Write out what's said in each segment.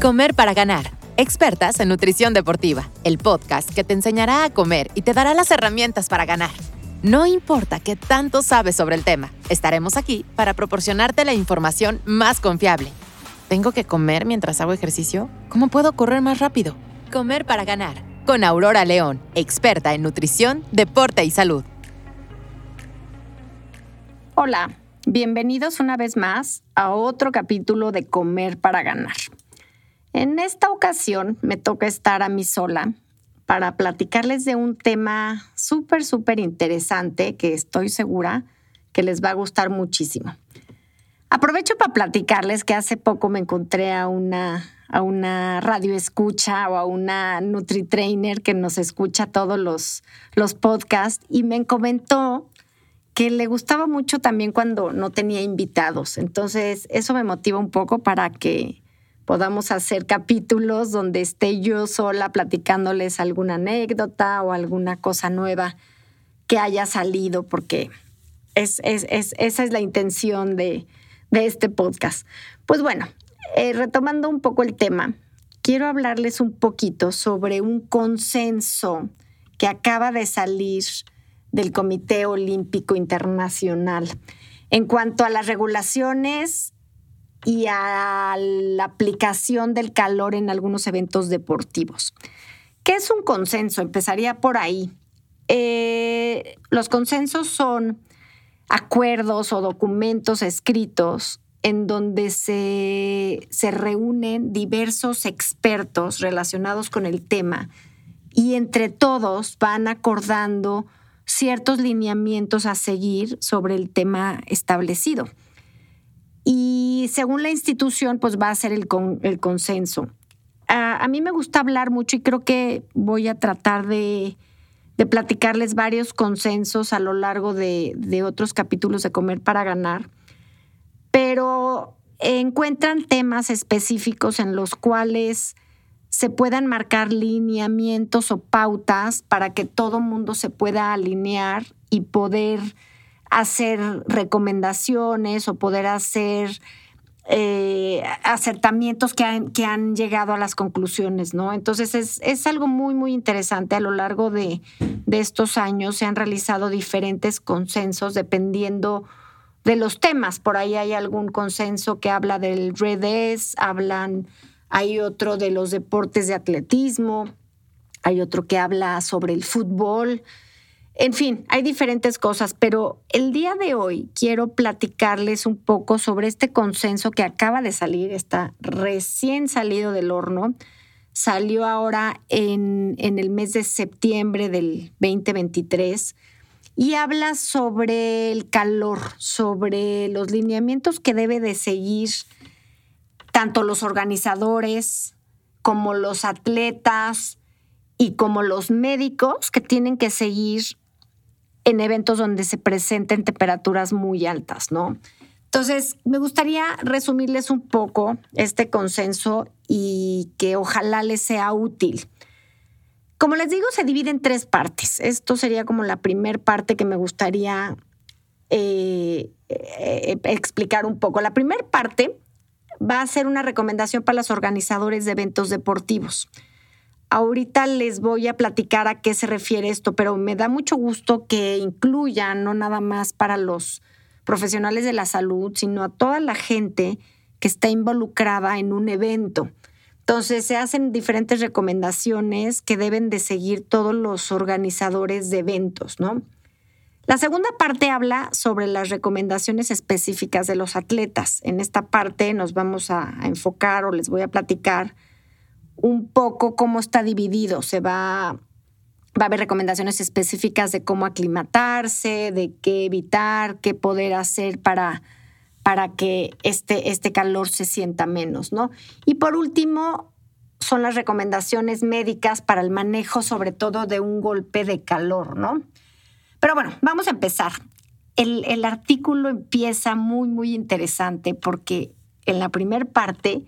Comer para ganar. Expertas en nutrición deportiva, el podcast que te enseñará a comer y te dará las herramientas para ganar. No importa qué tanto sabes sobre el tema, estaremos aquí para proporcionarte la información más confiable. ¿Tengo que comer mientras hago ejercicio? ¿Cómo puedo correr más rápido? Comer para ganar. Con Aurora León, experta en nutrición, deporte y salud. Hola, bienvenidos una vez más a otro capítulo de Comer para ganar. En esta ocasión me toca estar a mí sola para platicarles de un tema súper, súper interesante que estoy segura que les va a gustar muchísimo. Aprovecho para platicarles que hace poco me encontré a una, a una radio escucha o a una NutriTrainer que nos escucha todos los, los podcasts y me comentó que le gustaba mucho también cuando no tenía invitados. Entonces, eso me motiva un poco para que podamos hacer capítulos donde esté yo sola platicándoles alguna anécdota o alguna cosa nueva que haya salido, porque es, esa es la intención de, este podcast. Pues bueno, eh, retomando un poco el tema, quiero hablarles un poquito sobre un consenso que acaba de salir del Comité Olímpico Internacional en cuanto a las regulaciones y a la aplicación del calor en algunos eventos deportivos. ¿Qué es un consenso? Empezaría por ahí. Eh, los consensos son acuerdos o documentos escritos en donde se, se reúnen diversos expertos relacionados con el tema y entre todos van acordando ciertos lineamientos a seguir sobre el tema establecido y según la institución, pues va a ser el, el consenso. a mí me gusta hablar mucho y creo que voy a tratar de, platicarles varios consensos a lo largo de, de otros capítulos de Comer para Ganar, pero encuentran temas específicos en los cuales se puedan marcar lineamientos o pautas para que todo mundo se pueda alinear y poder hacer recomendaciones o poder hacer eh, acertamientos que han, que han, llegado a las conclusiones, ¿no? Entonces es, algo muy, muy interesante. A lo largo de, estos años se han realizado diferentes consensos dependiendo de los temas. Por ahí hay algún consenso que habla del redes, hablan, hay otro de los deportes de atletismo, hay otro que habla sobre el fútbol. En fin, hay diferentes cosas, pero el día de hoy quiero platicarles un poco sobre este consenso que acaba de salir, está recién salido del horno, salió ahora en, el mes de septiembre del 2023 y habla sobre el calor, sobre los lineamientos que debe de seguir tanto los organizadores como los atletas y como los médicos que tienen que seguir en eventos donde se presenten temperaturas muy altas, ¿no? Entonces, me gustaría resumirles un poco este consenso y que ojalá les sea útil. Como les digo, se divide en tres partes. Esto sería como la primera parte que me gustaría eh, eh, explicar un poco. La primera parte va a ser una recomendación para los organizadores de eventos deportivos. Ahorita les voy a platicar a qué se refiere esto, pero me da mucho gusto que incluyan no nada más para los profesionales de la salud, sino a toda la gente que está involucrada en un evento. Entonces se hacen diferentes recomendaciones que deben de seguir todos los organizadores de eventos, ¿no? La segunda parte habla sobre las recomendaciones específicas de los atletas. En esta parte nos vamos a, enfocar o les voy a platicar un poco cómo está dividido. Se va, va a haber recomendaciones específicas de cómo aclimatarse, de qué evitar, qué poder hacer para, para que este, este calor se sienta menos, ¿no? Y por último, son las recomendaciones médicas para el manejo, sobre todo de un golpe de calor, ¿no? Pero bueno, vamos a empezar. El, el artículo empieza muy, muy interesante porque en la primera parte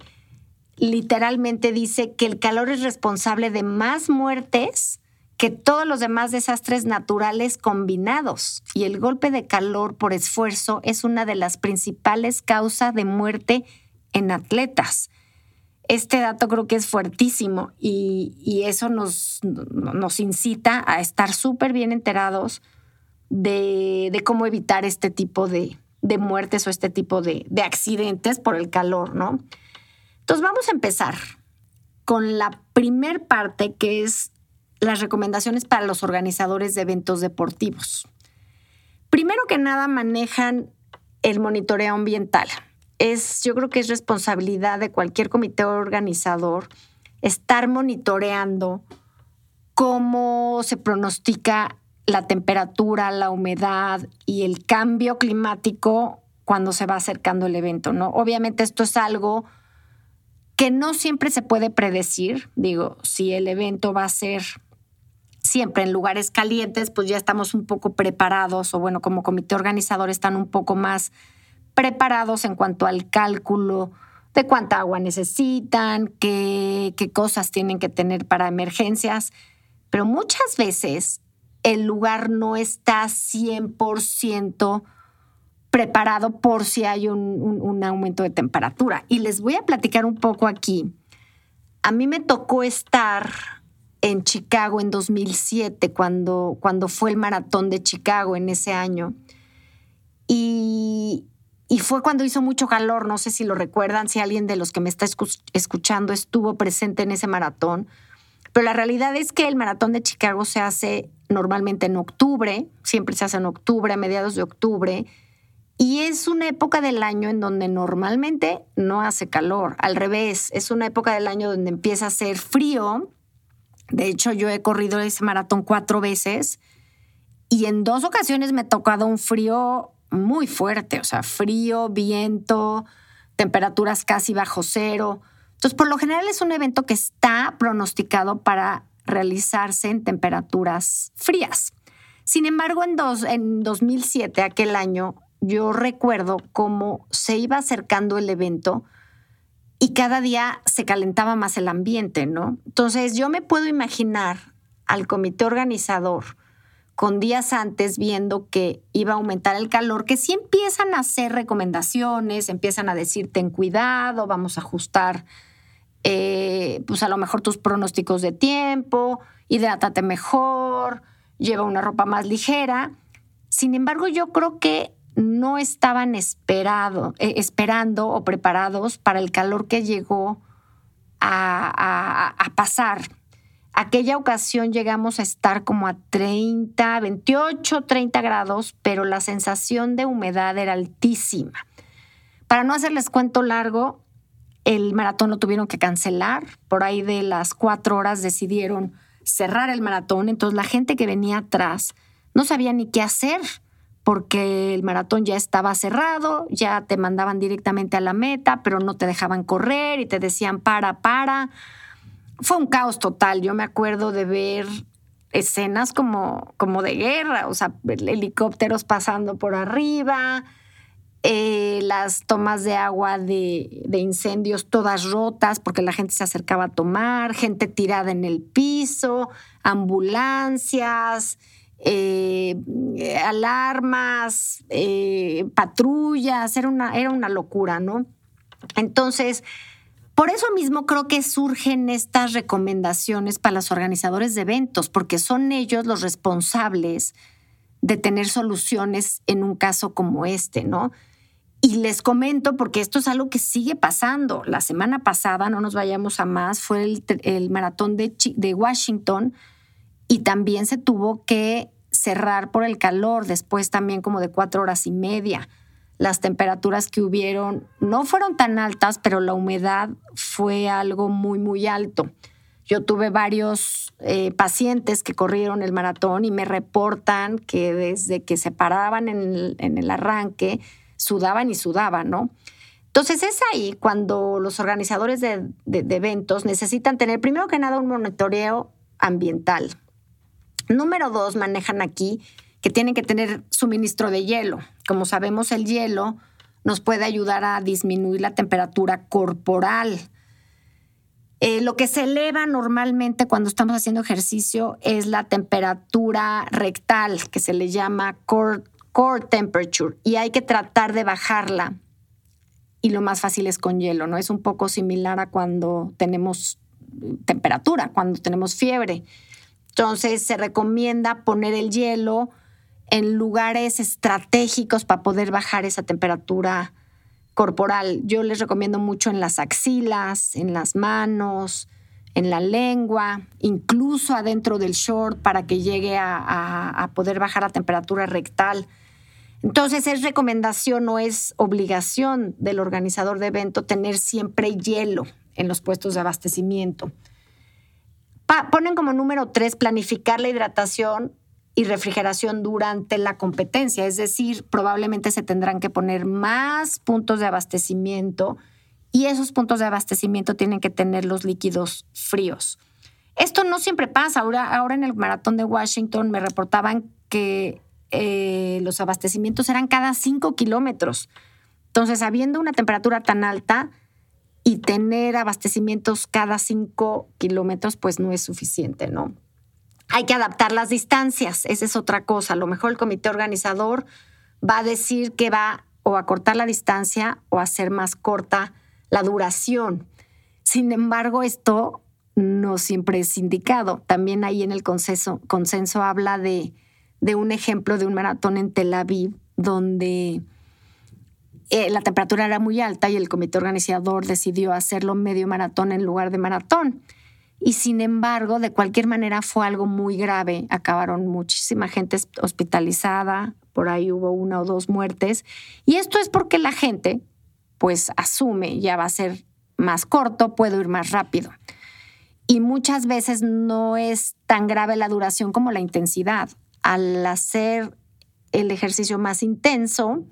literalmente dice que el calor es responsable de más muertes que todos los demás desastres naturales combinados y el golpe de calor por esfuerzo es una de las principales causas de muerte en atletas. este dato creo que es fuertísimo y, eso nos, nos, incita a estar súper bien enterados de, cómo evitar este tipo de, muertes o este tipo de, de accidentes por el calor, ¿no? Entonces vamos a empezar con la primer parte que es las recomendaciones para los organizadores de eventos deportivos. Primero que nada manejan el monitoreo ambiental es, yo creo que es responsabilidad de cualquier comité organizador estar monitoreando cómo se pronostica la temperatura, la humedad y el cambio climático cuando se va acercando el evento, ¿no? Obviamente esto es algo que no siempre se puede predecir. Digo, si el evento va a ser siempre en lugares calientes, pues ya estamos un poco preparados o bueno, como comité organizador están un poco más preparados en cuanto al cálculo de cuánta agua necesitan, qué, qué cosas tienen que tener para emergencias, pero muchas veces el lugar no está 100% preparado por si hay un, aumento de temperatura. Y les voy a platicar un poco aquí. A mí me tocó estar en Chicago en 2007, cuando, cuando fue el maratón de Chicago en ese año. Y, y fue cuando hizo mucho calor, no sé si lo recuerdan, si alguien de los que me está escuchando estuvo presente en ese maratón. Pero la realidad es que el maratón de Chicago se hace normalmente en octubre, siempre se hace en octubre, a mediados de octubre, y es una época del año en donde normalmente no hace calor. Al revés, es una época del año donde empieza a hacer frío. De hecho, yo he corrido ese maratón cuatro veces y en dos ocasiones me ha tocado un frío muy fuerte, o sea, frío, viento, temperaturas casi bajo cero. Entonces, por lo general es un evento que está pronosticado para realizarse en temperaturas frías. Sin embargo, en, dos, en 2007, aquel año, yo recuerdo cómo se iba acercando el evento y cada día se calentaba más el ambiente, ¿no? Entonces, yo me puedo imaginar al comité organizador con días antes viendo que iba a aumentar el calor, que sí empiezan a hacer recomendaciones, empiezan a decir ten cuidado, vamos a ajustar eh, pues a lo mejor tus pronósticos de tiempo, hidrátate mejor, lleva una ropa más ligera. Sin embargo, yo creo que no estaban esperado, eh, esperando o preparados para el calor que llegó a pasar Aquella ocasión llegamos a estar como a 30, 28, 30 grados, pero la sensación de humedad era altísima. Para no hacerles cuento largo, el maratón lo tuvieron que cancelar. Por ahí de las cuatro horas decidieron cerrar el maratón. Entonces la gente que venía atrás no sabía ni qué hacer porque el maratón ya estaba cerrado, ya te mandaban directamente a la meta, pero no te dejaban correr y te decían para, para fue un caos total. Yo me acuerdo de ver escenas como, como de guerra, o sea, helicópteros pasando por arriba, eh, las tomas de agua de, incendios todas rotas porque la gente se acercaba a tomar, gente tirada en el piso, ambulancias, eh, alarmas, eh, patrullas, era una, era una locura, ¿no? Entonces, por eso mismo creo que surgen estas recomendaciones para los organizadores de eventos, porque son ellos los responsables de tener soluciones en un caso como este, ¿no? Y les comento porque esto es algo que sigue pasando. La semana pasada, no nos vayamos a más, fue el, maratón de Washington y también se tuvo que cerrar por el calor, después también como de cuatro horas y media las temperaturas que hubieron no fueron tan altas, pero la humedad fue algo muy, muy alto. Yo tuve varios eh, pacientes que corrieron el maratón y me reportan que desde que se paraban en el, arranque, sudaban y sudaban, ¿no? Entonces es ahí cuando los organizadores de, de eventos necesitan tener, primero que nada, un monitoreo ambiental. Número dos, manejan aquí que tienen que tener suministro de hielo. Como sabemos, el hielo nos puede ayudar a disminuir la temperatura corporal. Eh, lo que se eleva normalmente cuando estamos haciendo ejercicio es la temperatura rectal, que se le llama core, core temperature, y hay que tratar de bajarla y lo más fácil es con hielo, ¿no? Es un poco similar a cuando tenemos temperatura, cuando tenemos fiebre. Entonces se recomienda poner el hielo en lugares estratégicos para poder bajar esa temperatura corporal. Yo les recomiendo mucho en las axilas, en las manos, en la lengua, incluso adentro del short para que llegue a, poder bajar la temperatura rectal. Entonces es recomendación, no es obligación del organizador de evento tener siempre hielo en los puestos de abastecimiento. Ponen como número tres planificar la hidratación y refrigeración durante la competencia, es decir, probablemente se tendrán que poner más puntos de abastecimiento y esos puntos de abastecimiento tienen que tener los líquidos fríos. Esto no siempre pasa. Ahora, ahora en el maratón de Washington me reportaban que eh, los abastecimientos eran cada cinco kilómetros. Entonces, habiendo una temperatura tan alta y tener abastecimientos cada cinco kilómetros, pues no es suficiente, ¿no? Hay que adaptar las distancias, esa es otra cosa. A lo mejor el comité organizador va a decir que va o a cortar la distancia o a hacer más corta la duración. Sin embargo, esto no siempre es indicado. También ahí en el consenso, consenso habla de, de un ejemplo de un maratón en Tel Aviv donde eh, la temperatura era muy alta y el comité organizador decidió hacerlo medio maratón en lugar de maratón. Y sin embargo, de cualquier manera fue algo muy grave. Acabaron muchísima gente hospitalizada, por ahí hubo una o dos muertes. Y esto es porque la gente, pues, asume, ya va a ser más corto, puedo ir más rápido. Y muchas veces no es tan grave la duración como la intensidad. Al hacer el ejercicio más intenso,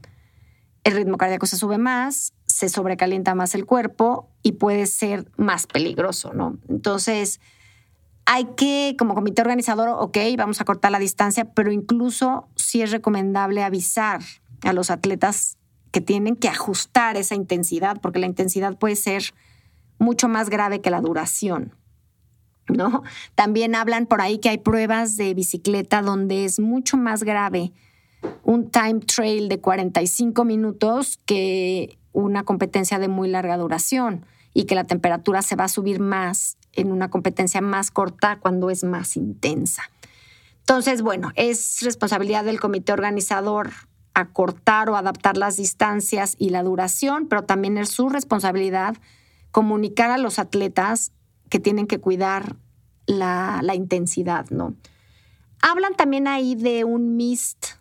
el ritmo cardíaco se sube más, se sobrecalienta más el cuerpo y puede ser más peligroso, ¿no? Entonces, hay que, como comité organizador, ok, vamos a cortar la distancia, pero incluso sí es recomendable avisar a los atletas que tienen que ajustar esa intensidad, porque la intensidad puede ser mucho más grave que la duración. ¿No? También hablan por ahí que hay pruebas de bicicleta donde es mucho más grave un time trail de 45 minutos que una competencia de muy larga duración y que la temperatura se va a subir más en una competencia más corta cuando es más intensa. Entonces, bueno, es responsabilidad del comité organizador acortar o adaptar las distancias y la duración, pero también es su responsabilidad comunicar a los atletas que tienen que cuidar la, la intensidad, ¿no? Hablan también ahí de un mist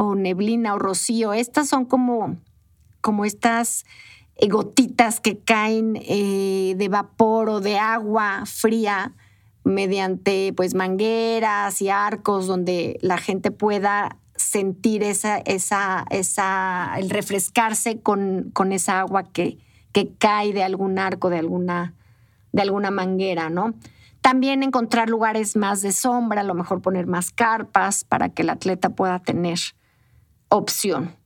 o neblina o rocío. Estas son como como estas eh, gotitas que caen eh, de vapor o de agua fría mediante pues mangueras y arcos donde la gente pueda sentir esa, esa, esa, el refrescarse con, con esa agua que, que cae de algún arco, de alguna, de alguna manguera, ¿no? También encontrar lugares más de sombra, a lo mejor poner más carpas para que el atleta pueda tener opción.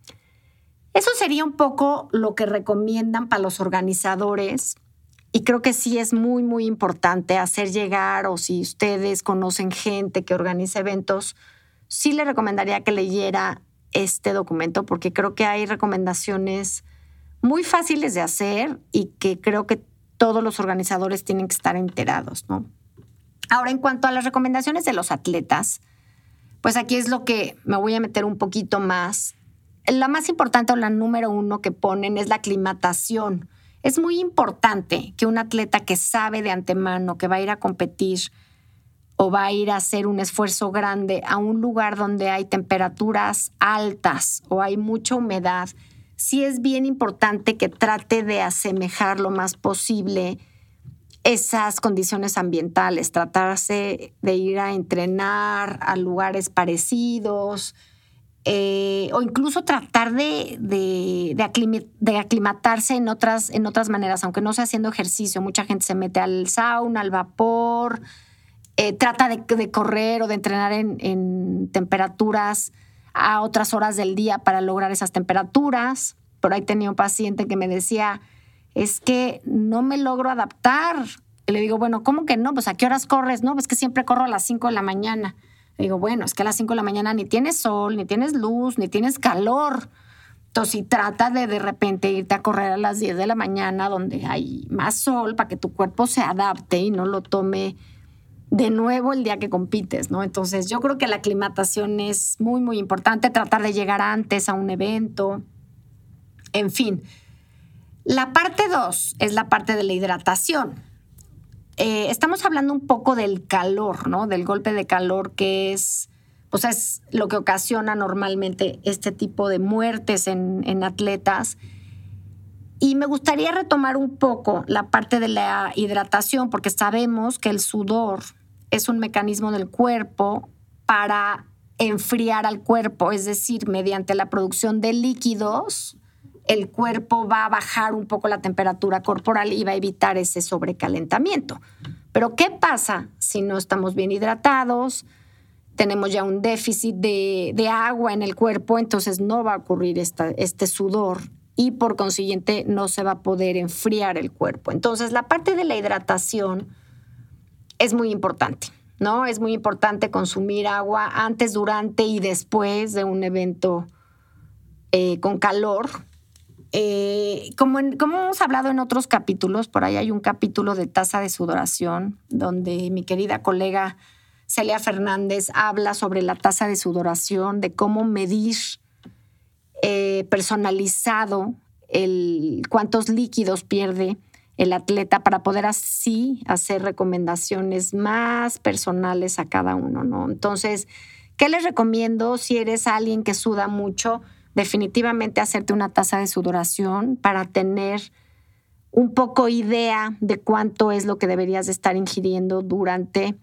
Eso sería un poco lo que recomiendan para los organizadores y creo que sí es muy, muy importante hacer llegar o si ustedes conocen gente que organiza eventos, sí le recomendaría que leyera este documento porque creo que hay recomendaciones muy fáciles de hacer y que creo que todos los organizadores tienen que estar enterados, ¿no? Ahora, en cuanto a las recomendaciones de los atletas, pues aquí es lo que me voy a meter un poquito más la más importante o la número uno que ponen es la aclimatación. Es muy importante que un atleta que sabe de antemano que va a ir a competir o va a ir a hacer un esfuerzo grande a un lugar donde hay temperaturas altas o hay mucha humedad, sí es bien importante que trate de asemejar lo más posible esas condiciones ambientales, tratarse de ir a entrenar a lugares parecidos, eh, o incluso tratar de, de, aclimatarse en otras, en otras maneras, aunque no sea haciendo ejercicio. Mucha gente se mete al sauna, al vapor, eh, trata de, correr o de entrenar en, en, temperaturas a otras horas del día para lograr esas temperaturas. Por ahí tenía un paciente que me decía, es que no me logro adaptar. Le digo, bueno, ¿cómo que no? Pues a qué horas corres? No, pues que siempre corro a las 5 de la mañana. Digo, bueno, es que a las 5 de la mañana ni tienes sol, ni tienes luz, ni tienes calor. Entonces, si trata de de repente irte a correr a las 10 de la mañana donde hay más sol para que tu cuerpo se adapte y no lo tome de nuevo el día que compites, ¿no? Entonces, yo creo que la aclimatación es muy, muy importante, tratar de llegar antes a un evento, en fin. La parte dos es la parte de la hidratación. Eh, estamos hablando un poco del calor, ¿no? Del golpe de calor que es, pues es lo que ocasiona normalmente este tipo de muertes en atletas. Y me gustaría retomar un poco la parte de la hidratación, porque sabemos que el sudor es un mecanismo del cuerpo para enfriar al cuerpo, es decir, mediante la producción de líquidos, el cuerpo va a bajar un poco la temperatura corporal y va a evitar ese sobrecalentamiento. Pero ¿qué pasa si no estamos bien hidratados? Tenemos ya un déficit de, agua en el cuerpo, entonces no va a ocurrir este sudor y por consiguiente no se va a poder enfriar el cuerpo. Entonces la parte de la hidratación es muy importante. ¿no? Es muy importante consumir agua antes, durante y después de un evento eh, con calor, eh, como, hemos hablado en otros capítulos, por ahí hay un capítulo de tasa de sudoración, donde mi querida colega Celia Fernández habla sobre la tasa de sudoración, de cómo medir eh, personalizado cuántos líquidos pierde el atleta para poder así hacer recomendaciones más personales a cada uno, ¿no? Entonces, ¿qué les recomiendo si eres alguien que suda mucho? Definitivamente hacerte una tasa de sudoración para tener un poco idea de cuánto es lo que deberías de estar ingiriendo durante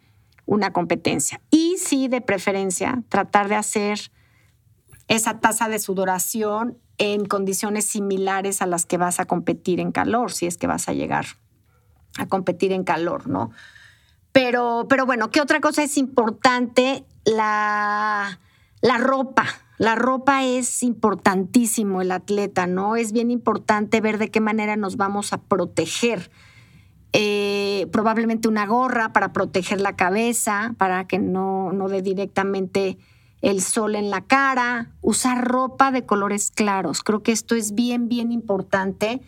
una competencia. Y sí, de preferencia, tratar de hacer esa tasa de sudoración en condiciones similares a las que vas a competir en calor, si es que vas a llegar a competir en calor, ¿no? Pero, pero bueno, ¿qué otra cosa es importante? La, la ropa. La ropa es importantísimo, el atleta, ¿no? Es bien importante ver de qué manera nos vamos a proteger. Eh, probablemente una gorra para proteger la cabeza, para que no, no dé directamente el sol en la cara, usar ropa de colores claros. Creo que esto es bien, bien importante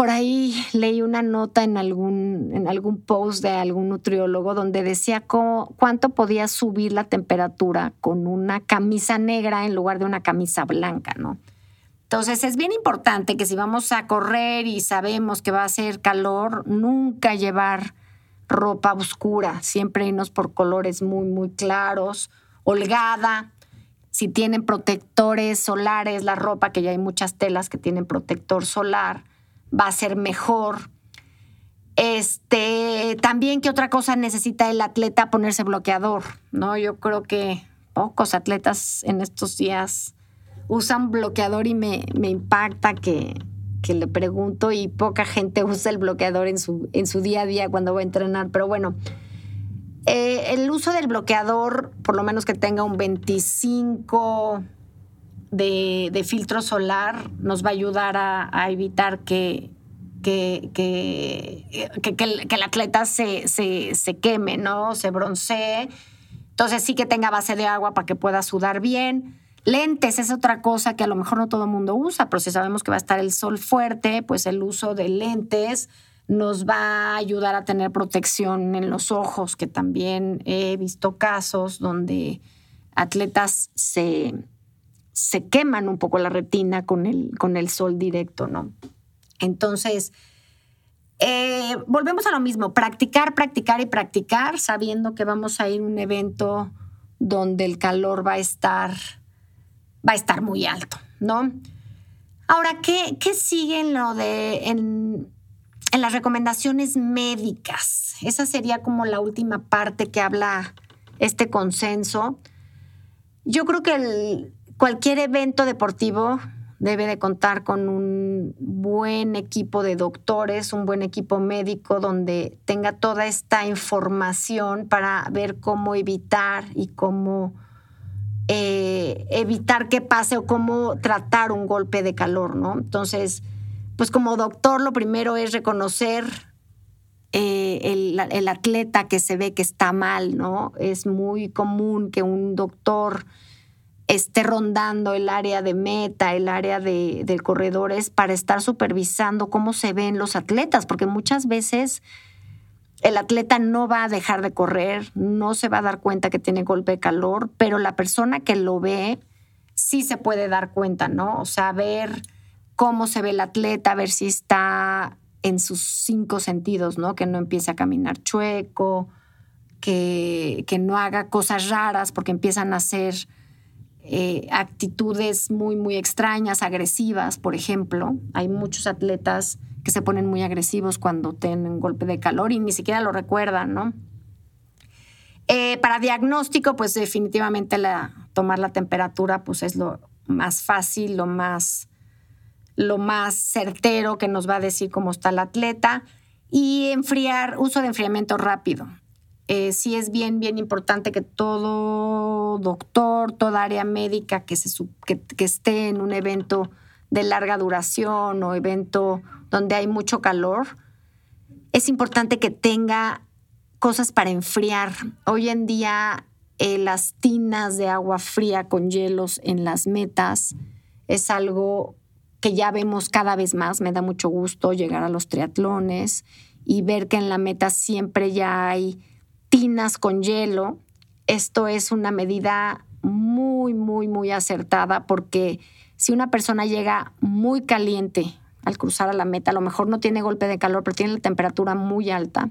por ahí leí una nota en algún, en algún post de algún nutriólogo donde decía cuánto podía subir la temperatura con una camisa negra en lugar de una camisa blanca, ¿no? Entonces es bien importante que si vamos a correr y sabemos que va a hacer calor, nunca llevar ropa oscura, siempre irnos por colores muy, muy claros, holgada. Si tienen protectores solares, la ropa, que ya hay muchas telas que tienen protector solar, va a ser mejor. Este, también, ¿qué otra cosa necesita el atleta? Ponerse bloqueador, ¿no? Yo creo que pocos atletas en estos días usan bloqueador y me, impacta que, le pregunto y poca gente usa el bloqueador en su, en su día a día cuando va a entrenar. Pero bueno, eh, el uso del bloqueador, por lo menos que tenga un 25 de, filtro solar nos va a ayudar a, evitar que, que, que, el, atleta se, se, queme, ¿no? Se broncee. Entonces sí que tenga base de agua para que pueda sudar bien. Lentes es otra cosa que a lo mejor no todo el mundo usa, pero si sabemos que va a estar el sol fuerte, pues el uso de lentes nos va a ayudar a tener protección en los ojos, que también he visto casos donde atletas se, se queman un poco la retina con el, con el sol directo, ¿no? Entonces, eh, volvemos a lo mismo, practicar, practicar y practicar, sabiendo que vamos a ir a un evento donde el calor va a estar, va a estar muy alto, ¿no? Ahora, ¿qué, qué sigue en lo de en, en las recomendaciones médicas? Esa sería como la última parte que habla este consenso. Yo creo que el, Cualquier evento deportivo debe de contar con un buen equipo de doctores, un buen equipo médico donde tenga toda esta información para ver cómo evitar y cómo eh, evitar que pase o cómo tratar un golpe de calor, ¿no? Entonces, pues como doctor lo primero es reconocer eh, el, el, atleta que se ve que está mal, ¿no? Es muy común que un doctor esté rondando el área de meta, el área de, del corredor, es para estar supervisando cómo se ven los atletas, porque muchas veces el atleta no va a dejar de correr, no se va a dar cuenta que tiene golpe de calor, pero la persona que lo ve sí se puede dar cuenta, ¿no? O sea, ver cómo se ve el atleta, ver si está en sus cinco sentidos, ¿no? Que no empiece a caminar chueco, que, que no haga cosas raras porque empiezan a hacer eh, actitudes muy, muy extrañas, agresivas, por ejemplo. Hay muchos atletas que se ponen muy agresivos cuando tienen golpe de calor y ni siquiera lo recuerdan, ¿no? Eh, para diagnóstico, pues definitivamente la, tomar la temperatura pues es lo más fácil, lo más, lo más certero que nos va a decir cómo está el atleta. Y enfriar, uso de enfriamiento rápido. Eh, sí es bien, bien importante que todo doctor, toda área médica que, se, que, esté en un evento de larga duración o evento donde hay mucho calor, es importante que tenga cosas para enfriar. Hoy en día eh, las tinas de agua fría con hielos en las metas es algo que ya vemos cada vez más. Me da mucho gusto llegar a los triatlones y ver que en la meta siempre ya hay con hielo. Esto es una medida muy, muy, muy acertada porque si una persona llega muy caliente al cruzar a la meta, a lo mejor no tiene golpe de calor, pero tiene la temperatura muy alta,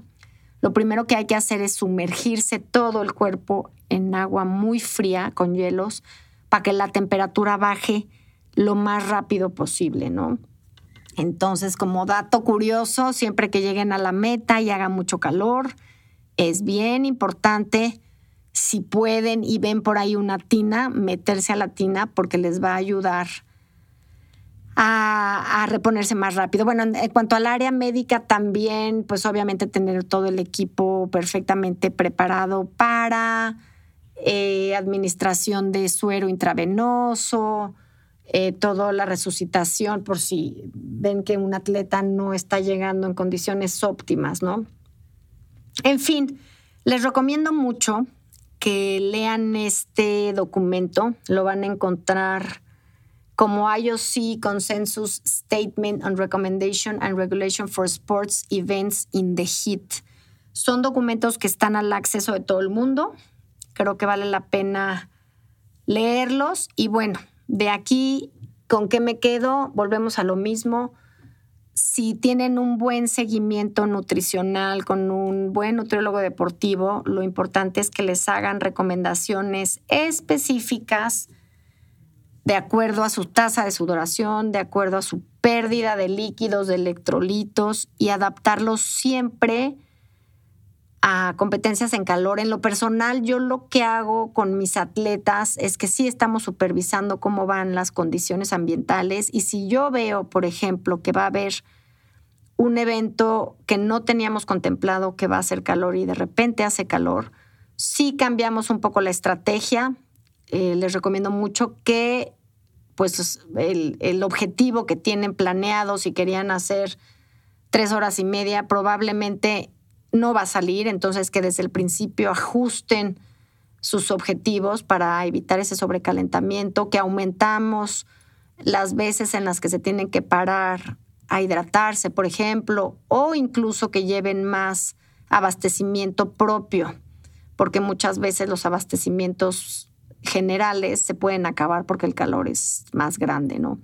lo primero que hay que hacer es sumergirse todo el cuerpo en agua muy fría con hielos para que la temperatura baje lo más rápido posible, ¿no? Entonces, como dato curioso, siempre que lleguen a la meta y haga mucho calor, es bien importante, si pueden y ven por ahí una tina, meterse a la tina porque les va a ayudar a, reponerse más rápido. Bueno, en, cuanto al área médica también, pues obviamente tener todo el equipo perfectamente preparado para eh, administración de suero intravenoso, eh, toda la resucitación por si ven que un atleta no está llegando en condiciones óptimas, ¿no? En fin, les recomiendo mucho que lean este documento. Lo van a encontrar como IOC Consensus Statement on Recommendation and Regulation for Sports Events in the Heat. Son documentos que están al acceso de todo el mundo. Creo que vale la pena leerlos. Y bueno, de aquí, ¿con qué me quedo? Volvemos a lo mismo si tienen un buen seguimiento nutricional con un buen nutriólogo deportivo, lo importante es que les hagan recomendaciones específicas de acuerdo a su tasa de sudoración, de acuerdo a su pérdida de líquidos, de electrolitos y adaptarlos siempre a competencias en calor. En lo personal, yo lo que hago con mis atletas es que sí estamos supervisando cómo van las condiciones ambientales y si yo veo, por ejemplo, que va a haber un evento que no teníamos contemplado que va a hacer calor y de repente hace calor, sí cambiamos un poco la estrategia. Eh, les recomiendo mucho que pues el, el objetivo que tienen planeado, si querían hacer tres horas y media, probablemente no va a salir, entonces que desde el principio ajusten sus objetivos para evitar ese sobrecalentamiento, que aumentamos las veces en las que se tienen que parar a hidratarse, por ejemplo, o incluso que lleven más abastecimiento propio, porque muchas veces los abastecimientos generales se pueden acabar porque el calor es más grande, ¿no?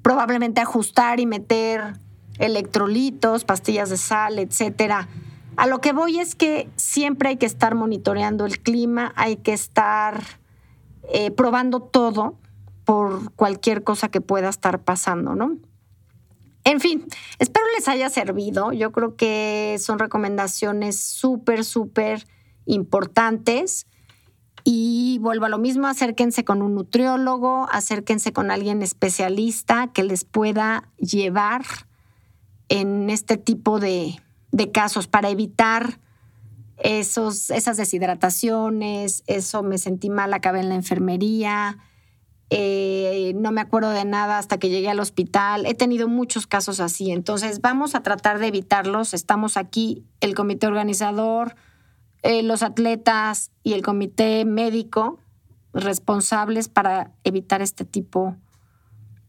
Probablemente ajustar y meter electrolitos, pastillas de sal, etcétera a lo que voy es que siempre hay que estar monitoreando el clima, hay que estar eh, probando todo por cualquier cosa que pueda estar pasando, ¿no? En fin, espero les haya servido. Yo creo que son recomendaciones súper, súper importantes. Y vuelvo a lo mismo, acérquense con un nutriólogo, acérquense con alguien especialista que les pueda llevar en este tipo de, de casos para evitar esos, esas deshidrataciones, eso me sentí mal, acabé en la enfermería, eh, no me acuerdo de nada hasta que llegué al hospital. He tenido muchos casos así, entonces vamos a tratar de evitarlos. Estamos aquí, el comité organizador, eh, los atletas y el comité médico responsables para evitar este tipo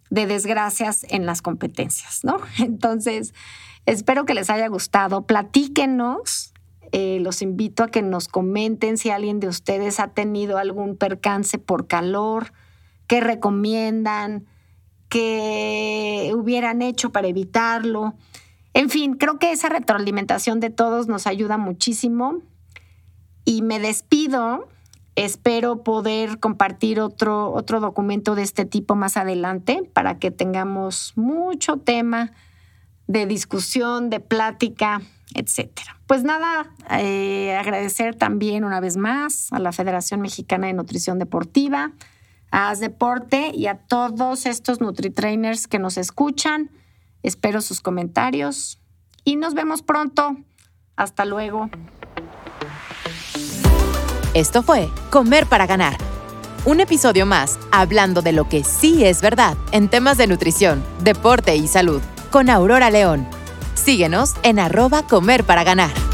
de desgracias en las competencias, ¿no? Entonces, espero que les haya gustado. Platíquenos. Eh, los invito a que nos comenten si alguien de ustedes ha tenido algún percance por calor, qué recomiendan, qué hubieran hecho para evitarlo. En fin, creo que esa retroalimentación de todos nos ayuda muchísimo. Y me despido Espero poder compartir otro, otro documento de este tipo más adelante para que tengamos mucho tema de discusión, de plática, etcétera. Pues nada, eh, agradecer también una vez más a la Federación Mexicana de Nutrición Deportiva, a As Deporte y a todos estos NutriTrainers que nos escuchan. Espero sus comentarios y nos vemos pronto. Hasta luego. Esto fue Comer para Ganar. Un episodio más hablando de lo que sí es verdad en temas de nutrición, deporte y salud con Aurora León. Síguenos en arroba Comer para Ganar.